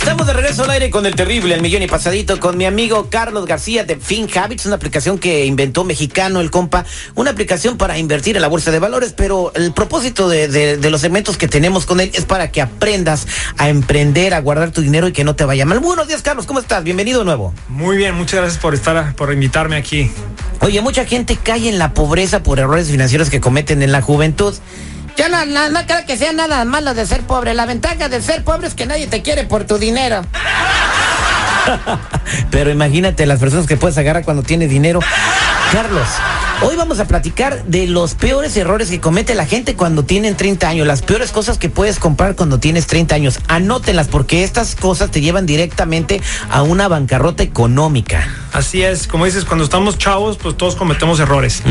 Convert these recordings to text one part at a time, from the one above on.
Estamos de regreso al aire con el terrible, el millón y pasadito, con mi amigo Carlos García de FinHabits, una aplicación que inventó mexicano el compa, una aplicación para invertir en la bolsa de valores, pero el propósito de, de- de los segmentos que tenemos con él es para que aprendas a emprender, a guardar tu dinero y que no te vaya mal. Buenos días, Carlos, ¿cómo estás? Bienvenido de nuevo. Muy bien, muchas gracias por estar, por invitarme aquí. Oye, mucha gente cae en la pobreza por errores financieros que cometen en la juventud. Ya no, no, no creo que sea nada malo de ser pobre. La ventaja de ser pobre es que nadie te quiere por tu dinero. Pero imagínate las personas que puedes agarrar cuando tienes dinero. Carlos, hoy vamos a platicar de los peores errores que comete la gente cuando tienen 30 años, las peores cosas que puedes comprar cuando tienes 30 años. Anótenlas porque estas cosas te llevan directamente a una bancarrota económica. Así es, como dices, cuando estamos chavos, pues todos cometemos errores.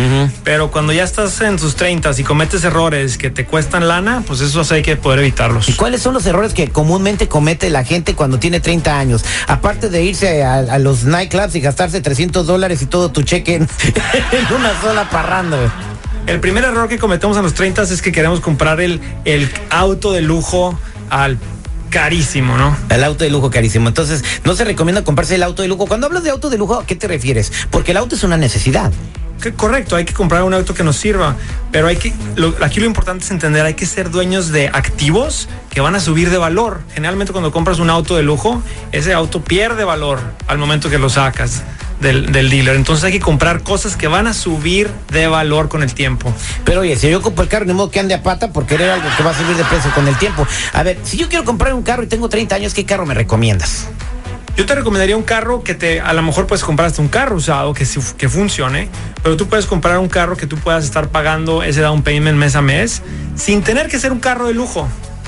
Pero cuando ya estás en tus 30 y cometes errores que te cuestan lana, pues esos hay que poder evitarlos. ¿Y cuáles son los errores que comúnmente comete la gente cuando tiene 30 años? Aparte de irse a, a los nightclubs y gastarse 300 dólares y todo tu cheque en, en parranda. güey. El primer error que cometemos a los 30 es que queremos comprar el, el auto de lujo al carísimo, ¿no? El auto de lujo carísimo. Entonces, no se recomienda comprarse el auto de lujo. Cuando hablas de auto de lujo, ¿a qué te refieres? Porque el auto es una necesidad. Que- correcto, hay que comprar un auto que nos sirva, pero hay que, lo- aquí lo importante es entender, hay que ser dueños de activos que van a subir de valor. Generalmente cuando compras un auto de lujo, ese auto pierde valor al momento que lo sacas del, del dealer. Entonces hay que comprar cosas que van a subir de valor con el tiempo. Pero oye, si yo compro el carro, ni modo que ande a pata por querer algo que va a subir de precio con el tiempo. A ver, si yo quiero comprar un carro y tengo 30 años, ¿qué carro me recomiendas? Yo te recomendaría un carro que te, a lo mejor puedes comprar hasta un carro usado que, que funcione, pero tú puedes comprar un carro que tú puedas estar pagando ese down payment mes a mes sin tener que ser un carro de lujo.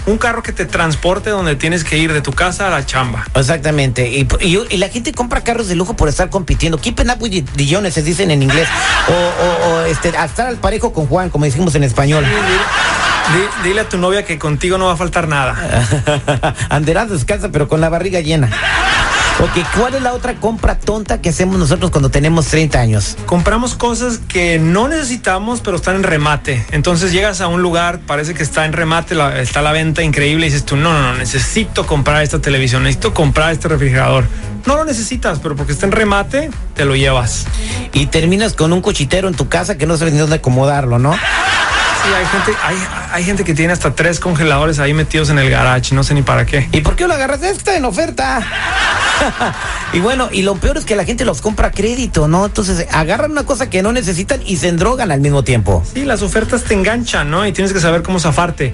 Un carro que te transporte donde tienes que ir de tu casa a la chamba. Exactamente. Y, y- y la gente compra carros de lujo por estar compitiendo. Keeping up with the se dicen en inglés. O, o- o, este, a estar al parejo con Juan, como decimos en español. Di- dile a tu novia que contigo no va a faltar nada. Anderás descansa, pero con la barriga llena. Ok, ¿cuál es la otra compra tonta que hacemos nosotros cuando tenemos 30 años? Compramos cosas que no necesitamos, pero están en remate. Entonces llegas a un lugar, parece que está en remate, la- está la venta increíble y dices tú, no, no, no, necesito comprar esta televisión, necesito comprar este refrigerador. No lo necesitas, pero porque está en remate, te lo llevas. Y terminas con un cochitero en tu casa que no sabes ni dónde acomodarlo, ¿no? Sí, hay gente, hay, hay gente que tiene hasta tres congeladores ahí metidos en el garage, no sé ni para qué. ¿Y por qué lo agarras? Está en oferta. y bueno, y lo peor es que la gente los compra a crédito, ¿no? Entonces agarran una cosa que no necesitan y se endrogan al mismo tiempo. Sí, las ofertas te enganchan, ¿no? Y tienes que saber cómo zafarte.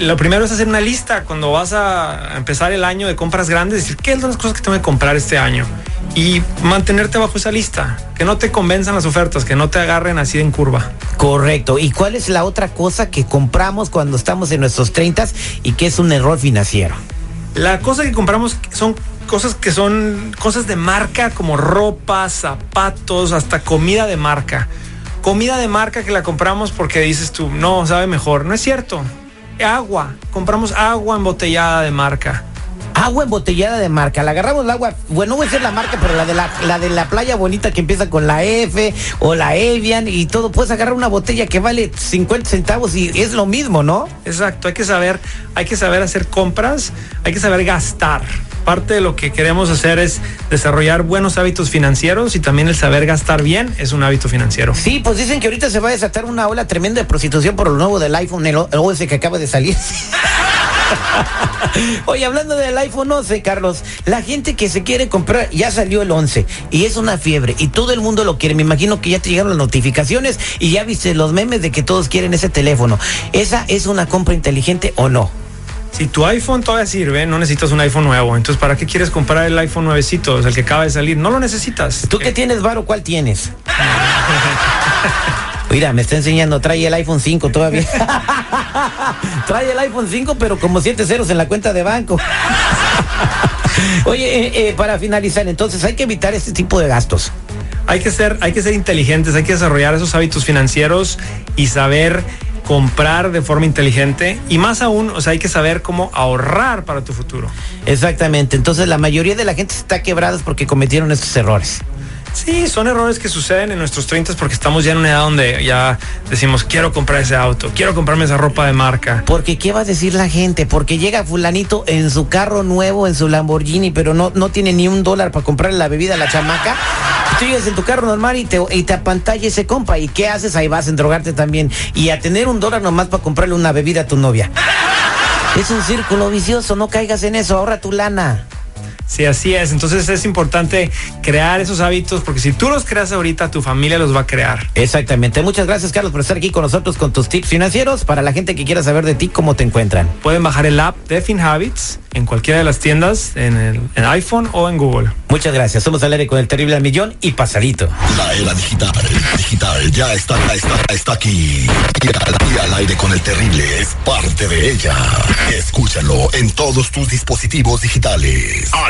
Lo primero es hacer una lista cuando vas a empezar el año de compras grandes, decir qué son las cosas que tengo que comprar este año y mantenerte bajo esa lista, que no te convenzan las ofertas, que no te agarren así en curva. Correcto. ¿Y cuál es la otra cosa que compramos cuando estamos en nuestros 30 y que es un error financiero? La cosa que compramos son cosas que son cosas de marca como ropa, zapatos, hasta comida de marca. Comida de marca que la compramos porque dices tú, no, sabe mejor. No es cierto. Agua. Compramos agua embotellada de marca. Agua embotellada de marca. La agarramos el agua, bueno, no voy a decir la marca, pero la de la, la de la playa bonita que empieza con la F o la Evian y todo. Puedes agarrar una botella que vale 50 centavos y es lo mismo, ¿no? Exacto, hay que saber, hay que saber hacer compras, hay que saber gastar. Parte de lo que queremos hacer es desarrollar buenos hábitos financieros y también el saber gastar bien es un hábito financiero. Sí, pues dicen que ahorita se va a desatar una ola tremenda de prostitución por lo nuevo del iPhone, el, el OS que acaba de salir. Oye, hablando del iPhone 11, Carlos, la gente que se quiere comprar, ya salió el 11 y es una fiebre y todo el mundo lo quiere. Me imagino que ya te llegaron las notificaciones y ya viste los memes de que todos quieren ese teléfono. ¿Esa es una compra inteligente o no? Si tu iPhone todavía sirve, no necesitas un iPhone nuevo. Entonces, ¿para qué quieres comprar el iPhone nuevecito? O sea, el que acaba de salir. No lo necesitas. ¿Tú qué tienes, Varo? ¿Cuál tienes? Mira, me está enseñando, trae el iPhone 5 todavía. trae el iPhone 5, pero como siete ceros en la cuenta de banco. Oye, eh, eh, para finalizar, entonces hay que evitar este tipo de gastos. Hay que ser, hay que ser inteligentes, hay que desarrollar esos hábitos financieros y saber comprar de forma inteligente y más aún, o sea, hay que saber cómo ahorrar para tu futuro. Exactamente. Entonces la mayoría de la gente está quebrada porque cometieron estos errores. Sí, son errores que suceden en nuestros 30 porque estamos ya en una edad donde ya decimos, quiero comprar ese auto, quiero comprarme esa ropa de marca. Porque ¿qué va a decir la gente? Porque llega fulanito en su carro nuevo, en su Lamborghini, pero no, no tiene ni un dólar para comprarle la bebida a la chamaca. Tú llegas en tu carro normal y te, y te apantalla ese compa. ¿Y qué haces? Ahí vas a drogarte también. Y a tener un dólar nomás para comprarle una bebida a tu novia. Es un círculo vicioso, no caigas en eso, ahorra tu lana. Sí, así es. Entonces es importante crear esos hábitos porque si tú los creas ahorita, tu familia los va a crear. Exactamente. Muchas gracias, Carlos, por estar aquí con nosotros con tus tips financieros. Para la gente que quiera saber de ti, ¿cómo te encuentran? Pueden bajar el app de FinHabits en cualquiera de las tiendas, en el en iPhone o en Google. Muchas gracias. Somos al aire con el terrible al millón y pasadito. La era digital, digital, ya está, está, está aquí. Y al, al aire con el terrible es parte de ella. Escúchalo en todos tus dispositivos digitales.